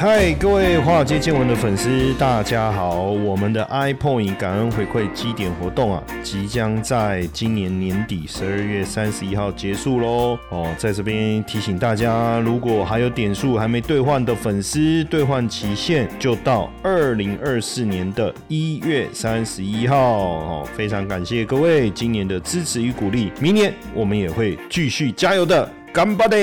嗨，各位华尔街见闻的粉丝，大家好！我们的 iPoint 感恩回馈基点活动啊，即将在今年年底十二月三十一号结束喽。哦，在这边提醒大家，如果还有点数还没兑换的粉丝，兑换期限就到二零二四年的一月三十一号。哦，非常感谢各位今年的支持与鼓励，明年我们也会继续加油的，干巴的！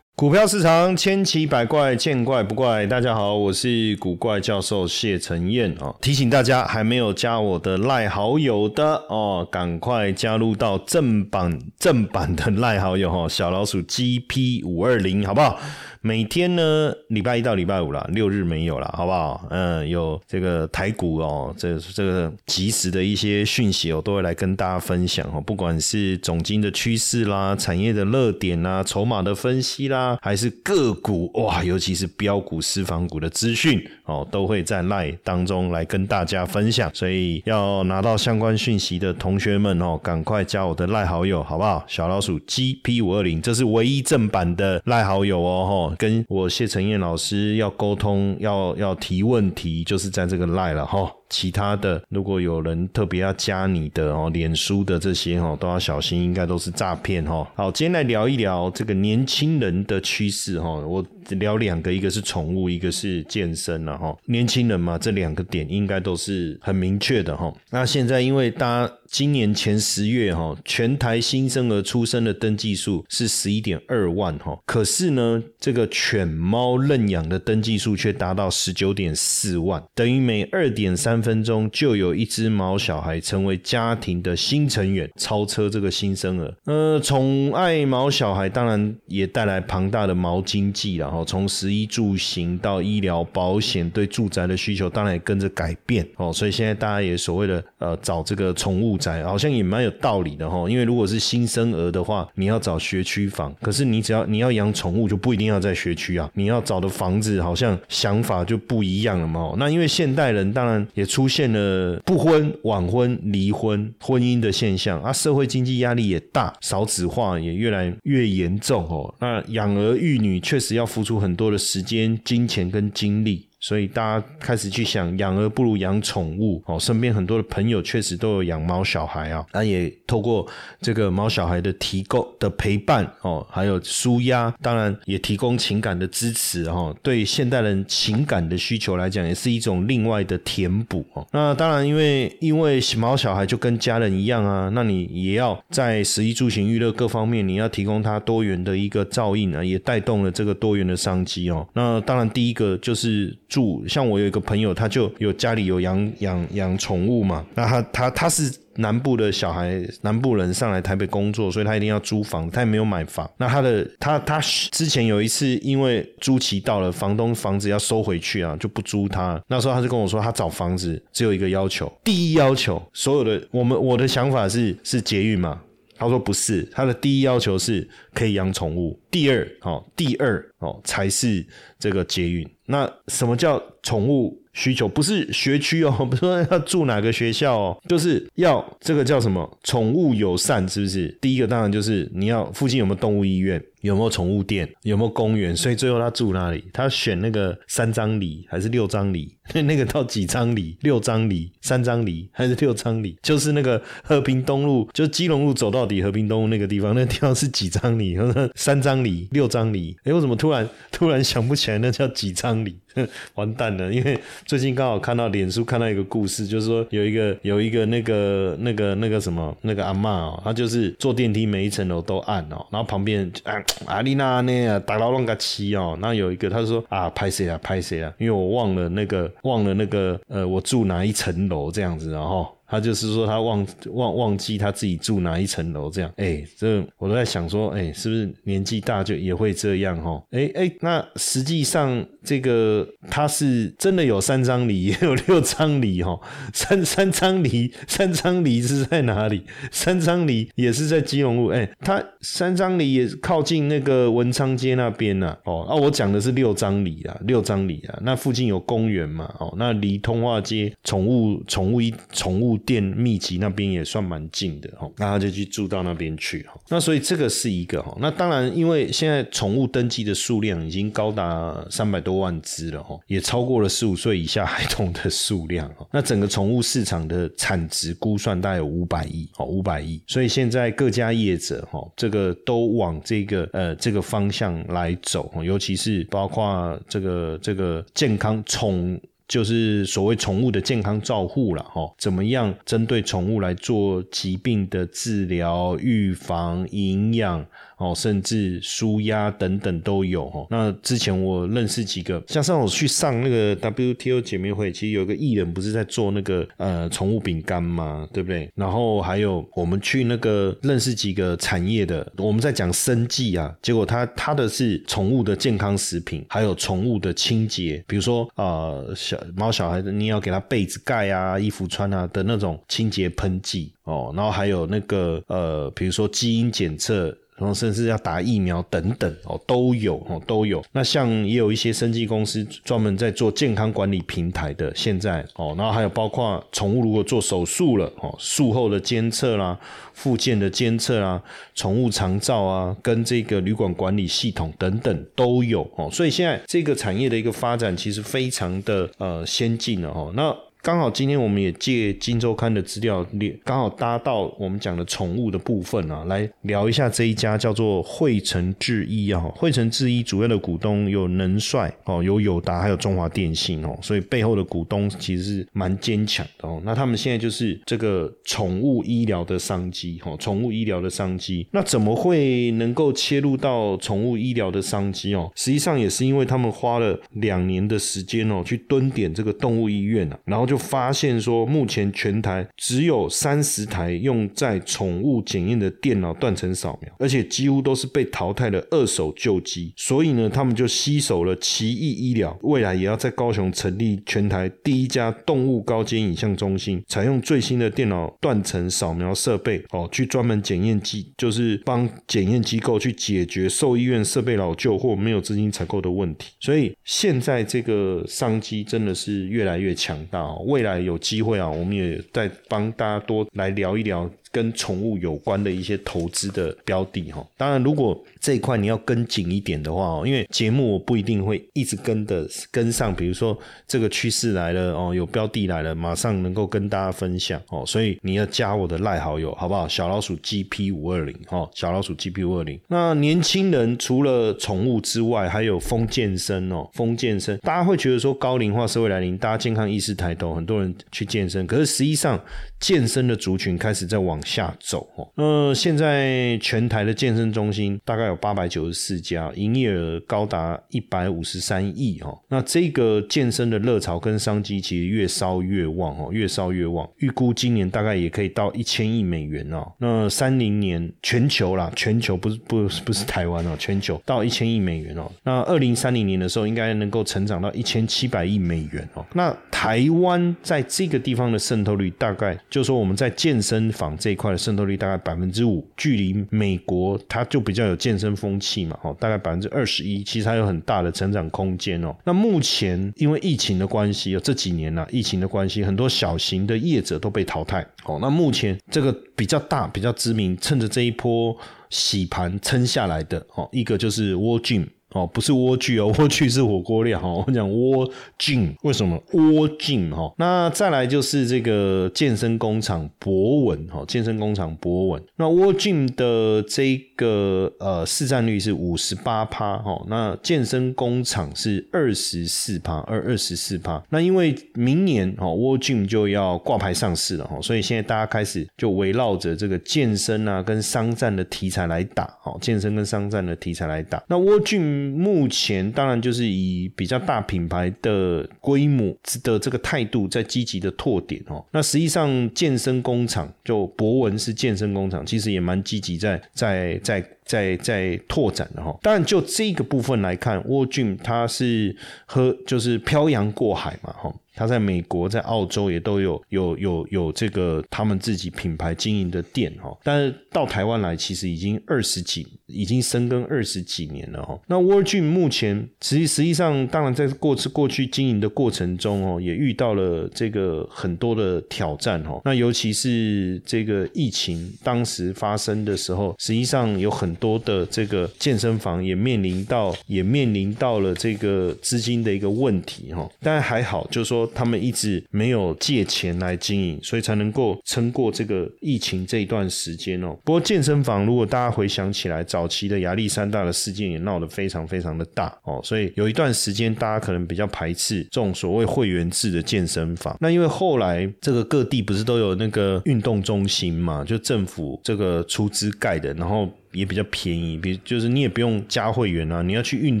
股票市场千奇百怪，见怪不怪。大家好，我是古怪教授谢承彦啊。提醒大家，还没有加我的赖好友的哦，赶快加入到正版正版的赖好友哦，小老鼠 GP 五二零，好不好？每天呢，礼拜一到礼拜五啦，六日没有了，好不好？嗯，有这个台股哦，这这个及时的一些讯息，我都会来跟大家分享哦。不管是总金的趋势啦，产业的热点啦，筹码的分析啦，还是个股哇，尤其是标股、私房股的资讯哦，都会在 Line 当中来跟大家分享。所以要拿到相关讯息的同学们哦，赶快加我的赖好友，好不好？小老鼠 GP 五二零，这是唯一正版的赖好友哦，吼。跟我谢承彦老师要沟通，要要提问题，就是在这个赖了哈。其他的，如果有人特别要加你的哦，脸书的这些哦，都要小心，应该都是诈骗哈。好，今天来聊一聊这个年轻人的趋势哈。我聊两个，一个是宠物，一个是健身了哈。年轻人嘛，这两个点应该都是很明确的哈。那现在因为大家今年前十月哈，全台新生儿出生的登记数是十一点二万哈，可是呢，这个犬猫认养的登记数却达到十九点四万，等于每二点三。分钟就有一只毛小孩成为家庭的新成员，超车这个新生儿。呃，宠爱毛小孩当然也带来庞大的毛经济然后从食衣住行到医疗保险，对住宅的需求当然也跟着改变哦。所以现在大家也所谓的呃找这个宠物宅，好像也蛮有道理的哈。因为如果是新生儿的话，你要找学区房，可是你只要你要养宠物，就不一定要在学区啊。你要找的房子好像想法就不一样了嘛。那因为现代人当然也。出现了不婚、晚婚、离婚、婚姻的现象啊，社会经济压力也大，少子化也越来越严重哦。那养儿育女确实要付出很多的时间、金钱跟精力。所以大家开始去想，养儿不如养宠物哦。身边很多的朋友确实都有养猫小孩啊，那也透过这个猫小孩的提供的陪伴哦，还有舒压，当然也提供情感的支持哦。对现代人情感的需求来讲，也是一种另外的填补哦。那当然，因为因为猫小孩就跟家人一样啊，那你也要在食衣住行娱乐各方面，你要提供它多元的一个照应啊，也带动了这个多元的商机哦。那当然，第一个就是。住像我有一个朋友，他就有家里有养养养宠物嘛。那他他他是南部的小孩，南部人上来台北工作，所以他一定要租房，他也没有买房。那他的他他之前有一次因为租期到了，房东房子要收回去啊，就不租他。那时候他就跟我说，他找房子只有一个要求，第一要求，所有的我们我的想法是是捷运嘛。他说不是，他的第一要求是可以养宠物。第二，哦，第二哦才是这个捷运。那什么叫宠物需求？不是学区哦，不是说要住哪个学校哦，就是要这个叫什么宠物友善，是不是？第一个当然就是你要附近有没有动物医院。有没有宠物店？有没有公园？所以最后他住哪里？他选那个三张里还是六张里？那个到几张里？六张里、三张里还是六张里？就是那个和平东路，就基隆路走到底，和平东路那个地方，那地方是几张里？三张里、六张里？哎，我怎么突然突然想不起来那叫几张里？完蛋了！因为最近刚好看到脸书看到一个故事，就是说有一个有一个那个那个那个什么那个阿妈哦，她就是坐电梯每一层楼都按哦，然后旁边按。阿丽娜呢？打到乱个七哦，那有一个，他说啊，拍谁啊，拍谁啊？因为我忘了那个，忘了那个，呃，我住哪一层楼这样子，然后。他就是说，他忘忘忘记他自己住哪一层楼，这样，哎，这我都在想说，哎，是不是年纪大就也会这样哈？哎哎，那实际上这个他是真的有三张梨，也有六张梨哈。三三张梨，三张梨是在哪里？三张梨也是在基隆路，哎，他三张梨也靠近那个文昌街那边呐。哦，啊，我讲的是六张梨啊，六张梨啊，那附近有公园嘛？哦，那离通化街宠物宠物一宠物。店密集那边也算蛮近的哈，那他就去住到那边去哈。那所以这个是一个哈。那当然，因为现在宠物登记的数量已经高达三百多万只了哈，也超过了十五岁以下孩童的数量哈。那整个宠物市场的产值估算大概有五百亿哦，五百亿。所以现在各家业者哈，这个都往这个呃这个方向来走，尤其是包括这个这个健康宠。就是所谓宠物的健康照护了哈，怎么样针对宠物来做疾病的治疗、预防、营养。哦，甚至舒压等等都有哦。那之前我认识几个，像上我去上那个 WTO 姐妹会，其实有个艺人不是在做那个呃宠物饼干嘛？对不对？然后还有我们去那个认识几个产业的，我们在讲生计啊，结果他他的是宠物的健康食品，还有宠物的清洁，比如说啊小猫小孩的，你要给他被子盖啊、衣服穿啊的那种清洁喷剂哦，然后还有那个呃，比如说基因检测。然后甚至要打疫苗等等哦，都有哦，都有。那像也有一些生技公司专门在做健康管理平台的，现在哦，然后还有包括宠物如果做手术了哦，术后的监测啦、附件的监测啦、宠物长照啊，跟这个旅馆管理系统等等都有哦。所以现在这个产业的一个发展其实非常的呃先进了哦。那刚好今天我们也借《金周刊》的资料，刚好搭到我们讲的宠物的部分啊，来聊一下这一家叫做汇成制衣啊。汇成制衣主要的股东有能帅哦，有友达，还有中华电信哦，所以背后的股东其实是蛮坚强的哦。那他们现在就是这个宠物医疗的商机哦，宠物医疗的商机。那怎么会能够切入到宠物医疗的商机哦？实际上也是因为他们花了两年的时间哦，去蹲点这个动物医院啊，然后。就发现说，目前全台只有三十台用在宠物检验的电脑断层扫描，而且几乎都是被淘汰的二手旧机。所以呢，他们就吸收了奇异医疗，未来也要在高雄成立全台第一家动物高阶影像中心，采用最新的电脑断层扫描设备哦，去专门检验机，就是帮检验机构去解决兽医院设备老旧或没有资金采购的问题。所以现在这个商机真的是越来越强大哦。未来有机会啊，我们也在帮大家多来聊一聊。跟宠物有关的一些投资的标的哈，当然如果这一块你要跟紧一点的话哦，因为节目我不一定会一直跟的跟上，比如说这个趋势来了哦，有标的来了，马上能够跟大家分享哦，所以你要加我的赖好友好不好？小老鼠 GP 五二零哈，小老鼠 GP 五二零。那年轻人除了宠物之外，还有风健身哦，风健身，大家会觉得说高龄化社会来临，大家健康意识抬头，很多人去健身，可是实际上健身的族群开始在往下走哦，那现在全台的健身中心大概有八百九十四家，营业额高达一百五十三亿哦。那这个健身的热潮跟商机其实越烧越旺哦，越烧越旺。预估今年大概也可以到一千亿美元哦。那三零年全球啦，全球不是不是不是台湾哦，全球到一千亿美元哦。那二零三零年的时候，应该能够成长到一千七百亿美元哦。那台湾在这个地方的渗透率大概，就说我们在健身房这。一块的渗透率大概百分之五，距离美国它就比较有健身风气嘛，哦，大概百分之二十一，其实还有很大的成长空间哦。那目前因为疫情的关系，这几年呢，疫情的关系，很多小型的业者都被淘汰，哦，那目前这个比较大、比较知名，趁着这一波洗盘撑下来的，哦，一个就是 w a r Gym。哦，不是莴苣哦，莴苣是火锅料哈。我讲莴苣，为什么莴苣哈？那再来就是这个健身工厂博文哈，健身工厂博文。那莴苣的这个呃市占率是五十八趴哈，那健身工厂是二十四趴，二二十四趴。那因为明年哈莴苣就要挂牌上市了哈，所以现在大家开始就围绕着这个健身啊跟商战的题材来打哦，健身跟商战的题材来打。那莴苣。目前当然就是以比较大品牌的规模的这个态度在积极的拓点哦。那实际上健身工厂就博文是健身工厂，其实也蛮积极在在在。在在拓展的哈，当然就这个部分来看，沃俊他是和就是漂洋过海嘛哈，他在美国、在澳洲也都有有有有这个他们自己品牌经营的店哈。但是到台湾来，其实已经二十几，已经深耕二十几年了哈。那 w 俊目前实际实际上，当然在过次过去经营的过程中哦，也遇到了这个很多的挑战哈。那尤其是这个疫情当时发生的时候，实际上有很多的这个健身房也面临到也面临到了这个资金的一个问题哈。但还好，就是说他们一直没有借钱来经营，所以才能够撑过这个疫情这一段时间哦。不过健身房如果大家回想起来，早期的亚历山大的事件也闹得非常非常的大哦，所以有一段时间大家可能比较排斥这种所谓会员制的健身房。那因为后来这个各地不是都有那个运动中心嘛，就政府这个出资盖的，然后。也比较便宜，比就是你也不用加会员啊。你要去运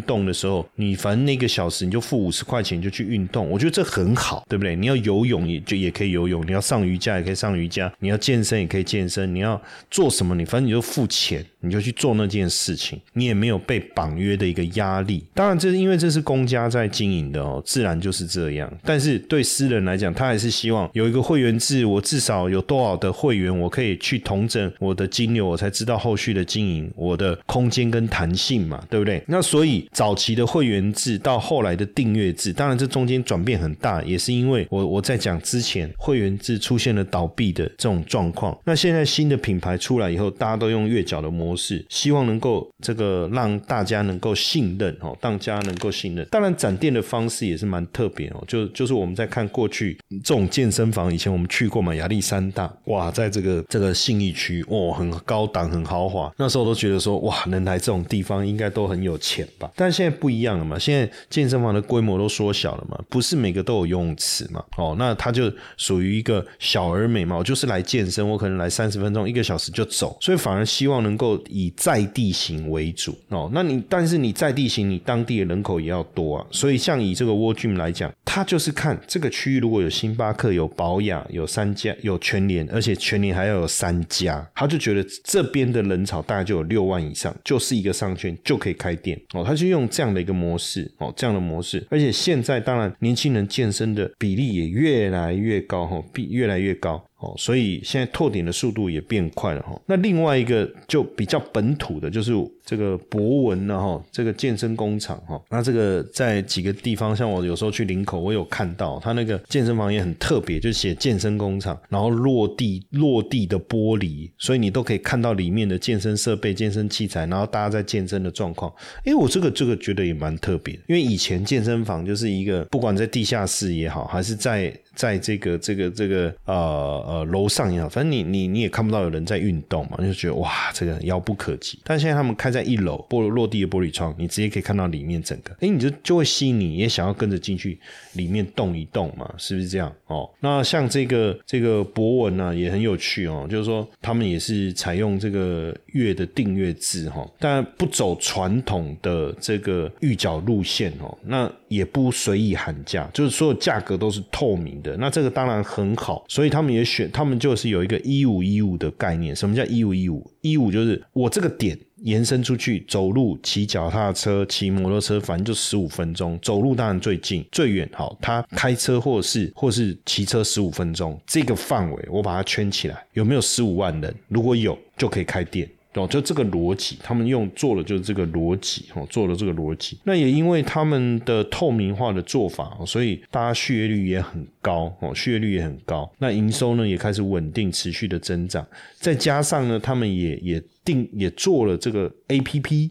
动的时候，你反正那个小时你就付五十块钱就去运动，我觉得这很好，对不对？你要游泳也就也可以游泳，你要上瑜伽也可以上瑜伽，你要健身也可以健身，你要做什么你反正你就付钱，你就去做那件事情，你也没有被绑约的一个压力。当然这是因为这是公家在经营的哦，自然就是这样。但是对私人来讲，他还是希望有一个会员制，我至少有多少的会员，我可以去统整我的金流，我才知道后续的金。经营我的空间跟弹性嘛，对不对？那所以早期的会员制到后来的订阅制，当然这中间转变很大，也是因为我我在讲之前会员制出现了倒闭的这种状况。那现在新的品牌出来以后，大家都用月缴的模式，希望能够这个让大家能够信任哦，大家能够信任。当然展店的方式也是蛮特别哦，就就是我们在看过去这种健身房，以前我们去过嘛，亚历山大哇，在这个这个信义区哦，很高档很豪华那。时候都觉得说哇，能来这种地方应该都很有钱吧？但现在不一样了嘛，现在健身房的规模都缩小了嘛，不是每个都有游泳池嘛？哦，那它就属于一个小而美嘛。我就是来健身，我可能来三十分钟、一个小时就走，所以反而希望能够以在地型为主哦。那你但是你在地型，你当地的人口也要多啊。所以像以这个蜗郡来讲，他就是看这个区域如果有星巴克、有保养、有三家、有全联，而且全联还要有三家，他就觉得这边的人潮大。就有六万以上，就是一个商圈就可以开店哦。他就用这样的一个模式哦，这样的模式，而且现在当然年轻人健身的比例也越来越高哈，比越来越高。哦，所以现在拓点的速度也变快了哈。那另外一个就比较本土的，就是这个博文了哈，这个健身工厂哈。那这个在几个地方，像我有时候去林口，我有看到他那个健身房也很特别，就写健身工厂，然后落地落地的玻璃，所以你都可以看到里面的健身设备、健身器材，然后大家在健身的状况。因为我这个这个觉得也蛮特别，因为以前健身房就是一个不管在地下室也好，还是在在这个这个这个呃。呃，楼上也好，反正你你你也看不到有人在运动嘛，就觉得哇，这个遥不可及。但现在他们开在一楼，玻落地的玻璃窗，你直接可以看到里面整个，哎，你就就会吸引你，也想要跟着进去里面动一动嘛，是不是这样？哦，那像这个这个博文呢，也很有趣哦，就是说他们也是采用这个月的订阅制哈，但不走传统的这个预缴路线哦，那也不随意喊价，就是所有价格都是透明的。那这个当然很好，所以他们也选。他们就是有一个一五一五的概念。什么叫一五一五？一五就是我这个点延伸出去，走路、骑脚踏车、骑摩托车，反正就十五分钟。走路当然最近，最远好，他开车或是或是骑车十五分钟，这个范围我把它圈起来。有没有十五万人？如果有，就可以开店。哦，就这个逻辑，他们用做的就是这个逻辑，哦，做了这个逻辑。那也因为他们的透明化的做法，所以大家续约率也很高，哦，续约率也很高。那营收呢也开始稳定持续的增长，再加上呢，他们也也定也做了这个 A P P。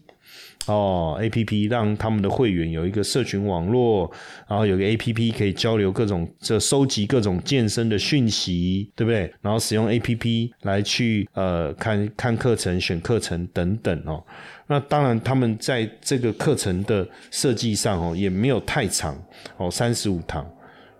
哦，A P P 让他们的会员有一个社群网络，然后有个 A P P 可以交流各种这收集各种健身的讯息，对不对？然后使用 A P P 来去呃看看课程、选课程等等哦。那当然，他们在这个课程的设计上哦也没有太长哦，三十五堂，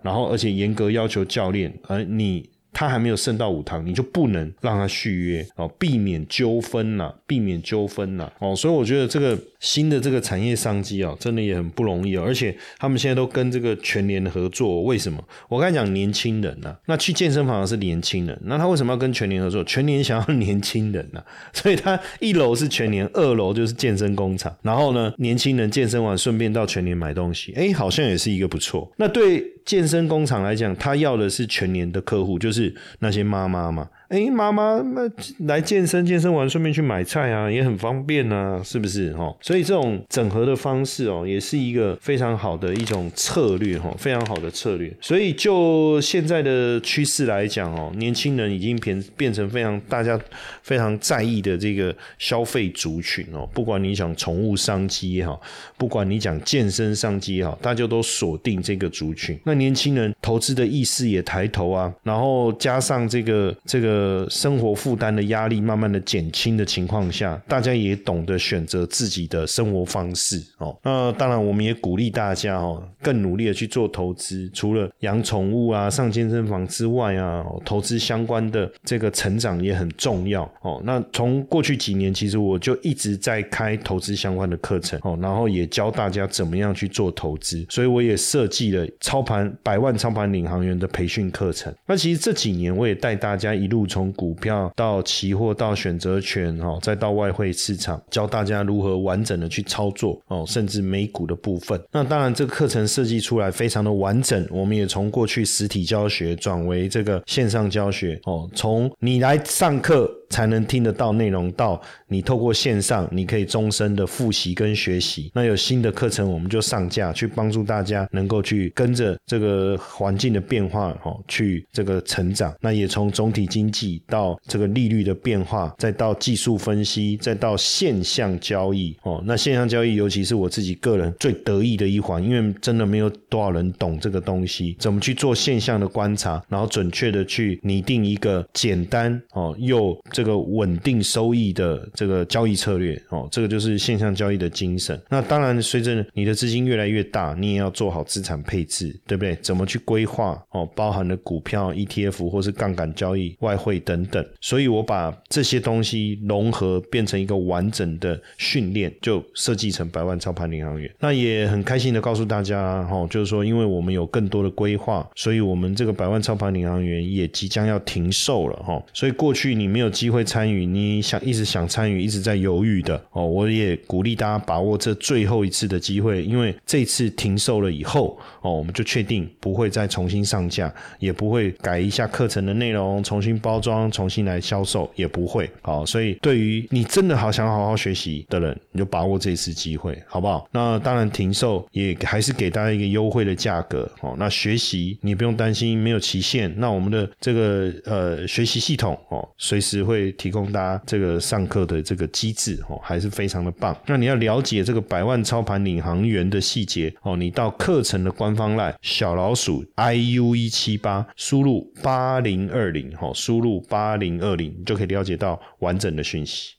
然后而且严格要求教练，而你。他还没有升到五堂，你就不能让他续约哦，避免纠纷呐，避免纠纷呐哦，所以我觉得这个新的这个产业商机啊，真的也很不容易哦，而且他们现在都跟这个全联合作，为什么？我刚才讲年轻人呐，那去健身房的是年轻人，那他为什么要跟全联合作？全联想要年轻人呐，所以他一楼是全联，二楼就是健身工厂，然后呢，年轻人健身完顺便到全联买东西，哎，好像也是一个不错。那对。健身工厂来讲，他要的是全年的客户，就是那些妈妈嘛。哎，妈妈，那来健身，健身完顺便去买菜啊，也很方便啊，是不是？哈，所以这种整合的方式哦，也是一个非常好的一种策略，哈，非常好的策略。所以就现在的趋势来讲哦，年轻人已经变变成非常大家非常在意的这个消费族群哦。不管你讲宠物商机也好，不管你讲健身商机也好，大家都锁定这个族群。那年轻人投资的意识也抬头啊，然后加上这个这个。呃，生活负担的压力慢慢的减轻的情况下，大家也懂得选择自己的生活方式哦。那当然，我们也鼓励大家哦，更努力的去做投资。除了养宠物啊、上健身房之外啊，投资相关的这个成长也很重要哦。那从过去几年，其实我就一直在开投资相关的课程哦，然后也教大家怎么样去做投资。所以我也设计了操盘百万操盘领航员的培训课程。那其实这几年我也带大家一路。从股票到期货到选择权哈，再到外汇市场，教大家如何完整的去操作哦，甚至美股的部分。那当然，这个课程设计出来非常的完整。我们也从过去实体教学转为这个线上教学哦，从你来上课。才能听得到内容，到你透过线上，你可以终身的复习跟学习。那有新的课程，我们就上架去帮助大家能够去跟着这个环境的变化，哦，去这个成长。那也从总体经济到这个利率的变化，再到技术分析，再到现象交易，哦，那现象交易尤其是我自己个人最得意的一环，因为真的没有多少人懂这个东西，怎么去做现象的观察，然后准确的去拟定一个简单哦又这。这个稳定收益的这个交易策略哦，这个就是线上交易的精神。那当然，随着你的资金越来越大，你也要做好资产配置，对不对？怎么去规划哦？包含了股票、ETF 或是杠杆交易、外汇等等。所以我把这些东西融合，变成一个完整的训练，就设计成百万操盘领航员。那也很开心的告诉大家哈，就是说，因为我们有更多的规划，所以我们这个百万操盘领航员也即将要停售了哈。所以过去你没有机会。会参与，你想一直想参与，一直在犹豫的哦，我也鼓励大家把握这最后一次的机会，因为这次停售了以后哦，我们就确定不会再重新上架，也不会改一下课程的内容，重新包装，重新来销售，也不会好。所以对于你真的好想好好学习的人，你就把握这次机会，好不好？那当然停售也还是给大家一个优惠的价格哦。那学习你不用担心没有期限，那我们的这个呃学习系统哦，随时会。会提供大家这个上课的这个机制哦，还是非常的棒。那你要了解这个百万操盘领航员的细节哦，你到课程的官方赖小老鼠 i u 一七八，输入八零二零哦，输入八零二零就可以了解到完整的讯息。